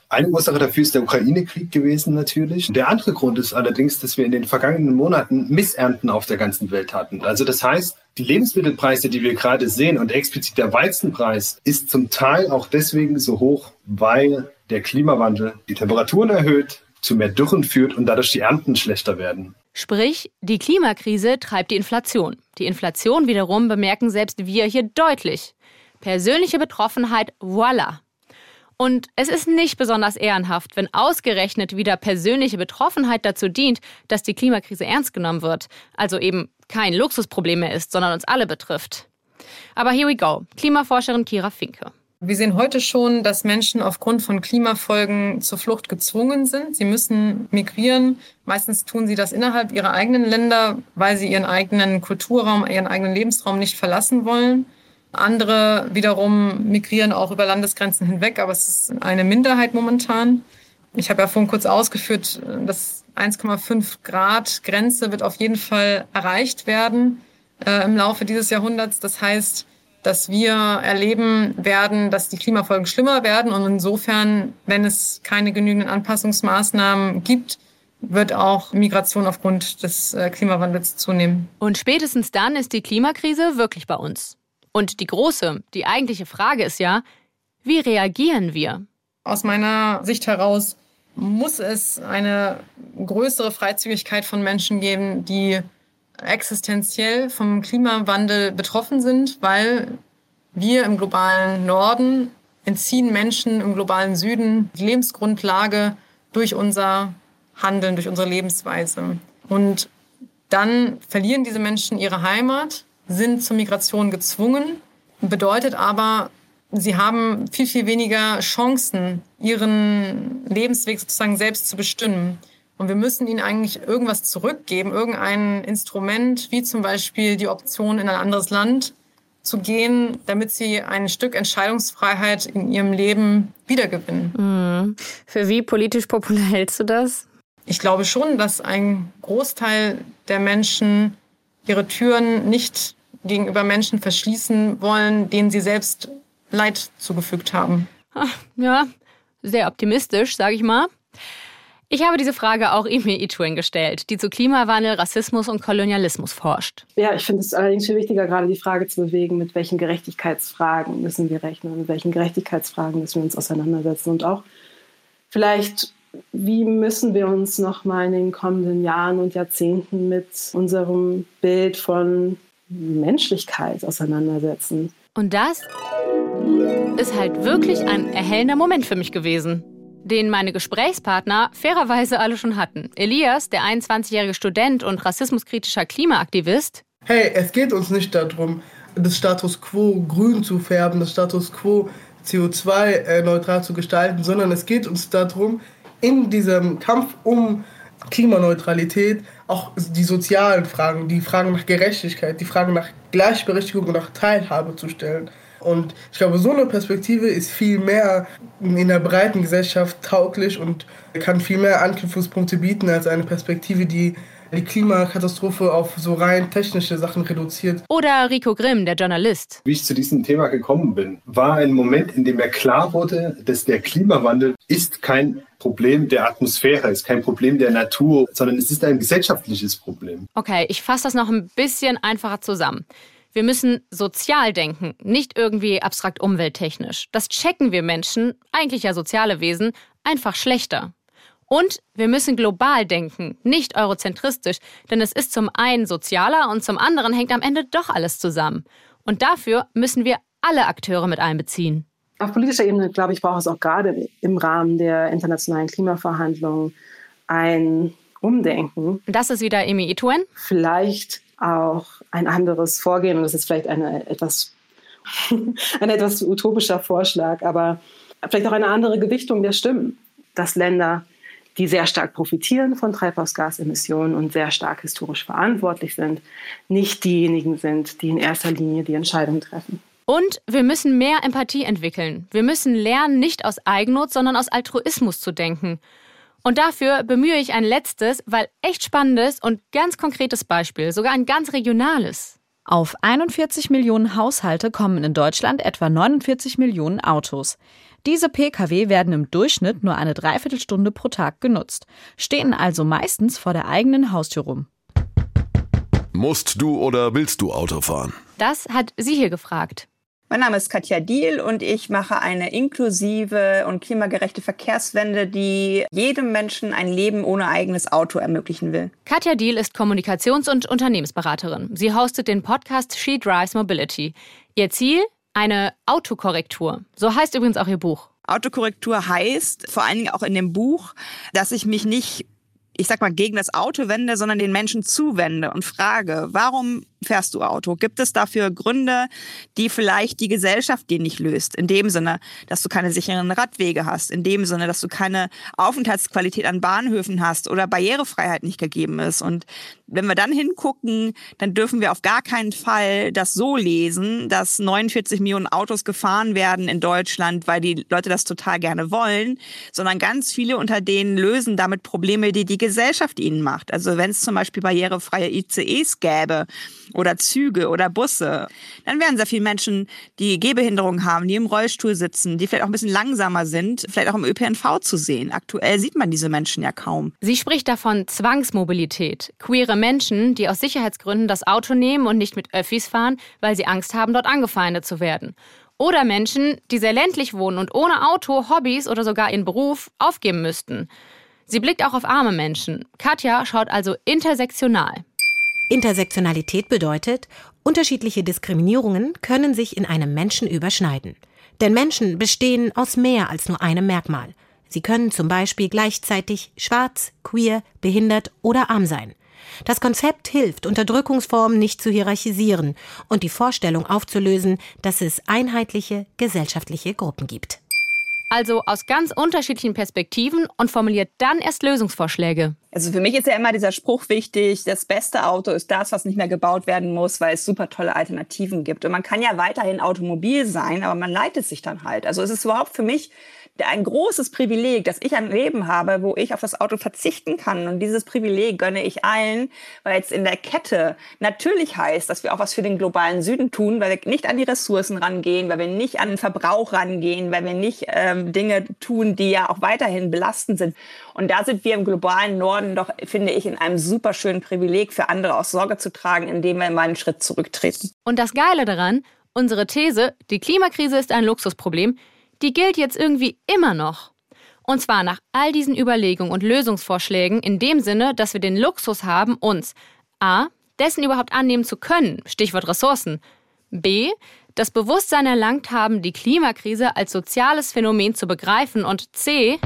Eine Ursache dafür ist der Ukraine-Krieg gewesen natürlich. Der andere Grund ist allerdings, dass wir in den vergangenen Monaten Missernten auf der ganzen Welt hatten. Also das heißt, die Lebensmittelpreise, die wir gerade sehen und explizit der Weizenpreis, ist zum Teil auch deswegen so hoch, weil der Klimawandel die Temperaturen erhöht, zu mehr Dürren führt und dadurch die Ernten schlechter werden. Sprich, die Klimakrise treibt die Inflation. Die Inflation wiederum bemerken selbst wir hier deutlich. Persönliche Betroffenheit, voilà. Und es ist nicht besonders ehrenhaft, wenn ausgerechnet wieder persönliche Betroffenheit dazu dient, dass die Klimakrise ernst genommen wird. Also eben kein Luxusproblem mehr ist, sondern uns alle betrifft. Aber here we go. Klimaforscherin Kira Finke. Wir sehen heute schon, dass Menschen aufgrund von Klimafolgen zur Flucht gezwungen sind. Sie müssen migrieren. Meistens tun sie das innerhalb ihrer eigenen Länder, weil sie ihren eigenen Kulturraum, ihren eigenen Lebensraum nicht verlassen wollen. Andere wiederum migrieren auch über Landesgrenzen hinweg, aber es ist eine Minderheit momentan. Ich habe ja vorhin kurz ausgeführt, dass 1,5 Grad Grenze wird auf jeden Fall erreicht werden äh, im Laufe dieses Jahrhunderts. Das heißt, dass wir erleben werden, dass die Klimafolgen schlimmer werden. Und insofern, wenn es keine genügenden Anpassungsmaßnahmen gibt, wird auch Migration aufgrund des äh, Klimawandels zunehmen. Und spätestens dann ist die Klimakrise wirklich bei uns. Und die große, die eigentliche Frage ist ja, wie reagieren wir? Aus meiner Sicht heraus muss es eine größere Freizügigkeit von Menschen geben, die existenziell vom Klimawandel betroffen sind, weil wir im globalen Norden entziehen Menschen im globalen Süden die Lebensgrundlage durch unser Handeln, durch unsere Lebensweise. Und dann verlieren diese Menschen ihre Heimat sind zur Migration gezwungen, bedeutet aber, sie haben viel, viel weniger Chancen, ihren Lebensweg sozusagen selbst zu bestimmen. Und wir müssen ihnen eigentlich irgendwas zurückgeben, irgendein Instrument, wie zum Beispiel die Option, in ein anderes Land zu gehen, damit sie ein Stück Entscheidungsfreiheit in ihrem Leben wiedergewinnen. Mhm. Für wie politisch populär hältst du das? Ich glaube schon, dass ein Großteil der Menschen ihre Türen nicht gegenüber Menschen verschließen wollen, denen sie selbst Leid zugefügt haben. Ja, sehr optimistisch, sage ich mal. Ich habe diese Frage auch Emil Itwin gestellt, die zu Klimawandel, Rassismus und Kolonialismus forscht. Ja, ich finde es allerdings viel wichtiger, gerade die Frage zu bewegen, mit welchen Gerechtigkeitsfragen müssen wir rechnen, mit welchen Gerechtigkeitsfragen müssen wir uns auseinandersetzen und auch vielleicht, wie müssen wir uns noch mal in den kommenden Jahren und Jahrzehnten mit unserem Bild von Menschlichkeit auseinandersetzen. Und das ist halt wirklich ein erhellender Moment für mich gewesen, den meine Gesprächspartner fairerweise alle schon hatten. Elias, der 21-jährige Student und rassismuskritischer Klimaaktivist. Hey, es geht uns nicht darum, das Status quo grün zu färben, das Status quo CO2-neutral zu gestalten, sondern es geht uns darum, in diesem Kampf um Klimaneutralität auch die sozialen Fragen, die Fragen nach Gerechtigkeit, die Fragen nach Gleichberechtigung und nach Teilhabe zu stellen. Und ich glaube, so eine Perspektive ist viel mehr in der breiten Gesellschaft tauglich und kann viel mehr Anknüpfungspunkte bieten als eine Perspektive, die die Klimakatastrophe auf so rein technische Sachen reduziert. Oder Rico Grimm, der Journalist. Wie ich zu diesem Thema gekommen bin, war ein Moment, in dem mir klar wurde, dass der Klimawandel ist kein Problem der Atmosphäre, ist kein Problem der Natur, sondern es ist ein gesellschaftliches Problem. Okay, ich fasse das noch ein bisschen einfacher zusammen. Wir müssen sozial denken, nicht irgendwie abstrakt umwelttechnisch. Das checken wir Menschen, eigentlich ja soziale Wesen, einfach schlechter. Und wir müssen global denken, nicht eurozentristisch, denn es ist zum einen sozialer und zum anderen hängt am Ende doch alles zusammen. Und dafür müssen wir alle Akteure mit einbeziehen. Auf politischer Ebene, glaube ich, braucht es auch gerade im Rahmen der internationalen Klimaverhandlungen ein Umdenken. Das ist wieder Emi Ituen. Vielleicht auch ein anderes Vorgehen. Und das ist vielleicht eine etwas, ein etwas utopischer Vorschlag, aber vielleicht auch eine andere Gewichtung der Stimmen, dass Länder die sehr stark profitieren von Treibhausgasemissionen und sehr stark historisch verantwortlich sind, nicht diejenigen sind, die in erster Linie die Entscheidung treffen. Und wir müssen mehr Empathie entwickeln. Wir müssen lernen, nicht aus Eigennutz, sondern aus Altruismus zu denken. Und dafür bemühe ich ein letztes, weil echt spannendes und ganz konkretes Beispiel, sogar ein ganz regionales. Auf 41 Millionen Haushalte kommen in Deutschland etwa 49 Millionen Autos. Diese Pkw werden im Durchschnitt nur eine Dreiviertelstunde pro Tag genutzt, stehen also meistens vor der eigenen Haustür rum. Musst du oder willst du Auto fahren? Das hat sie hier gefragt. Mein Name ist Katja Diel und ich mache eine inklusive und klimagerechte Verkehrswende, die jedem Menschen ein Leben ohne eigenes Auto ermöglichen will. Katja Diel ist Kommunikations- und Unternehmensberaterin. Sie hostet den Podcast She Drives Mobility. Ihr Ziel? Eine Autokorrektur. So heißt übrigens auch ihr Buch. Autokorrektur heißt vor allen Dingen auch in dem Buch, dass ich mich nicht ich sag mal, gegen das Auto wende, sondern den Menschen zuwende und frage, warum fährst du Auto? Gibt es dafür Gründe, die vielleicht die Gesellschaft dir nicht löst? In dem Sinne, dass du keine sicheren Radwege hast, in dem Sinne, dass du keine Aufenthaltsqualität an Bahnhöfen hast oder Barrierefreiheit nicht gegeben ist. Und wenn wir dann hingucken, dann dürfen wir auf gar keinen Fall das so lesen, dass 49 Millionen Autos gefahren werden in Deutschland, weil die Leute das total gerne wollen, sondern ganz viele unter denen lösen damit Probleme, die die Gesellschaft ihnen macht. Also wenn es zum Beispiel barrierefreie ICEs gäbe oder Züge oder Busse, dann wären sehr viele Menschen, die Gehbehinderungen haben, die im Rollstuhl sitzen, die vielleicht auch ein bisschen langsamer sind, vielleicht auch im ÖPNV zu sehen. Aktuell sieht man diese Menschen ja kaum. Sie spricht davon Zwangsmobilität. Queere Menschen, die aus Sicherheitsgründen das Auto nehmen und nicht mit Öffis fahren, weil sie Angst haben, dort angefeindet zu werden. Oder Menschen, die sehr ländlich wohnen und ohne Auto Hobbys oder sogar ihren Beruf aufgeben müssten. Sie blickt auch auf arme Menschen. Katja schaut also intersektional. Intersektionalität bedeutet, unterschiedliche Diskriminierungen können sich in einem Menschen überschneiden. Denn Menschen bestehen aus mehr als nur einem Merkmal. Sie können zum Beispiel gleichzeitig schwarz, queer, behindert oder arm sein. Das Konzept hilft, Unterdrückungsformen nicht zu hierarchisieren und die Vorstellung aufzulösen, dass es einheitliche gesellschaftliche Gruppen gibt also aus ganz unterschiedlichen Perspektiven und formuliert dann erst Lösungsvorschläge. Also für mich ist ja immer dieser Spruch wichtig, das beste Auto ist das, was nicht mehr gebaut werden muss, weil es super tolle Alternativen gibt. Und man kann ja weiterhin automobil sein, aber man leitet sich dann halt. Also es ist überhaupt für mich ein großes Privileg, dass ich ein Leben habe, wo ich auf das Auto verzichten kann. Und dieses Privileg gönne ich allen, weil es in der Kette natürlich heißt, dass wir auch was für den globalen Süden tun, weil wir nicht an die Ressourcen rangehen, weil wir nicht an den Verbrauch rangehen, weil wir nicht ähm, Dinge tun, die ja auch weiterhin belastend sind. Und da sind wir im globalen Norden doch, finde ich, in einem super schönen Privileg für andere auch Sorge zu tragen, indem wir mal einen Schritt zurücktreten. Und das Geile daran, unsere These, die Klimakrise ist ein Luxusproblem, die gilt jetzt irgendwie immer noch. Und zwar nach all diesen Überlegungen und Lösungsvorschlägen in dem Sinne, dass wir den Luxus haben, uns a. dessen überhaupt annehmen zu können, Stichwort Ressourcen, b. das Bewusstsein erlangt haben, die Klimakrise als soziales Phänomen zu begreifen und c.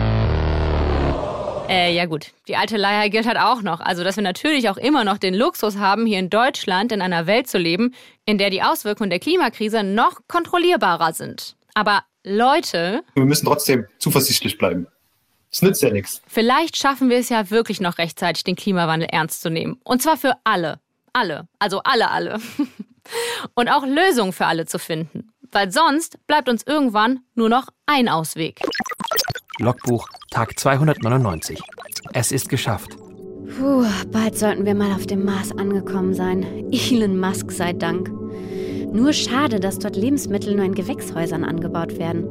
Äh, ja gut, die alte Leier gilt halt auch noch. Also, dass wir natürlich auch immer noch den Luxus haben, hier in Deutschland in einer Welt zu leben, in der die Auswirkungen der Klimakrise noch kontrollierbarer sind. Aber Leute. Wir müssen trotzdem zuversichtlich bleiben. Es nützt ja nichts. Vielleicht schaffen wir es ja wirklich noch rechtzeitig, den Klimawandel ernst zu nehmen. Und zwar für alle. Alle. Also alle, alle. Und auch Lösungen für alle zu finden. Weil sonst bleibt uns irgendwann nur noch ein Ausweg. Logbuch, Tag 299. Es ist geschafft. Puh, bald sollten wir mal auf dem Mars angekommen sein. Elon Musk sei Dank. Nur schade, dass dort Lebensmittel nur in Gewächshäusern angebaut werden.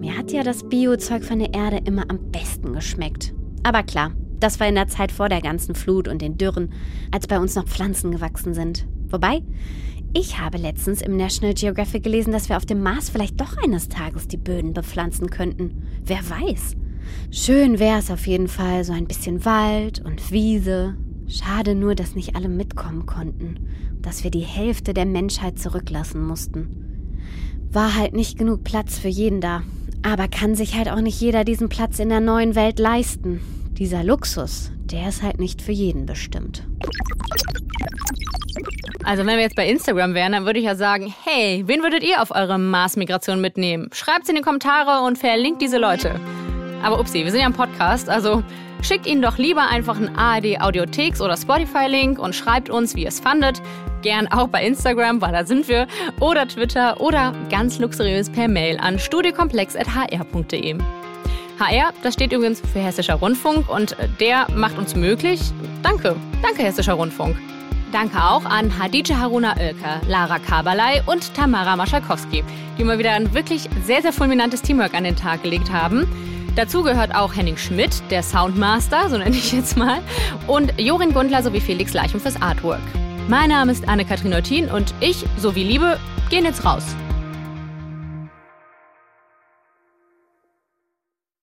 Mir hat ja das Biozeug von der Erde immer am besten geschmeckt. Aber klar, das war in der Zeit vor der ganzen Flut und den Dürren, als bei uns noch Pflanzen gewachsen sind. Wobei, ich habe letztens im National Geographic gelesen, dass wir auf dem Mars vielleicht doch eines Tages die Böden bepflanzen könnten. Wer weiß. Schön wäre es auf jeden Fall, so ein bisschen Wald und Wiese. Schade nur, dass nicht alle mitkommen konnten dass wir die Hälfte der Menschheit zurücklassen mussten. War halt nicht genug Platz für jeden da. Aber kann sich halt auch nicht jeder diesen Platz in der neuen Welt leisten. Dieser Luxus, der ist halt nicht für jeden bestimmt. Also wenn wir jetzt bei Instagram wären, dann würde ich ja sagen, hey, wen würdet ihr auf eure Mars-Migration mitnehmen? Schreibt es in die Kommentare und verlinkt diese Leute. Aber upsie, wir sind ja ein Podcast, also Schickt ihnen doch lieber einfach einen ARD Audiotheks oder Spotify-Link und schreibt uns, wie ihr es fandet. Gern auch bei Instagram, weil da sind wir, oder Twitter oder ganz luxuriös per Mail an studiokomplex.hr.de. HR, das steht übrigens für Hessischer Rundfunk und der macht uns möglich. Danke, danke Hessischer Rundfunk. Danke auch an Hadice Haruna Oelker, Lara Kabalai und Tamara Maschalkowski, die mal wieder ein wirklich sehr, sehr fulminantes Teamwork an den Tag gelegt haben. Dazu gehört auch Henning Schmidt, der Soundmaster, so nenne ich jetzt mal, und Jorin Gundler sowie Felix Leichum fürs Artwork. Mein Name ist Anne-Kathrin Eutin und ich, sowie Liebe, gehen jetzt raus.